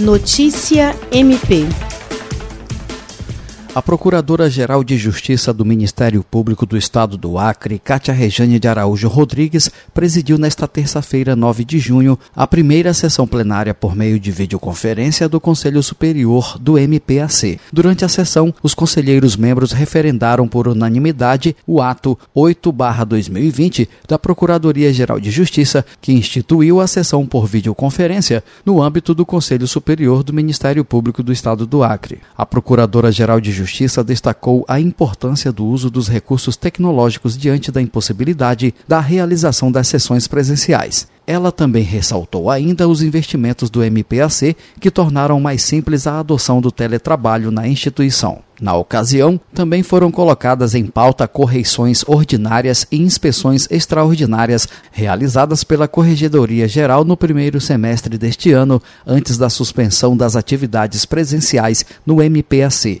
Notícia MP a Procuradora-Geral de Justiça do Ministério Público do Estado do Acre, Cátia Rejane de Araújo Rodrigues, presidiu nesta terça-feira, 9 de junho, a primeira sessão plenária por meio de videoconferência do Conselho Superior do MPAC. Durante a sessão, os conselheiros membros referendaram por unanimidade o ato 8/2020 da Procuradoria-Geral de Justiça, que instituiu a sessão por videoconferência no âmbito do Conselho Superior do Ministério Público do Estado do Acre. A Procuradora-Geral de Justiça Justiça destacou a importância do uso dos recursos tecnológicos diante da impossibilidade da realização das sessões presenciais. Ela também ressaltou ainda os investimentos do MPAC que tornaram mais simples a adoção do teletrabalho na instituição. Na ocasião, também foram colocadas em pauta correições ordinárias e inspeções extraordinárias realizadas pela Corregedoria Geral no primeiro semestre deste ano, antes da suspensão das atividades presenciais no MPAC.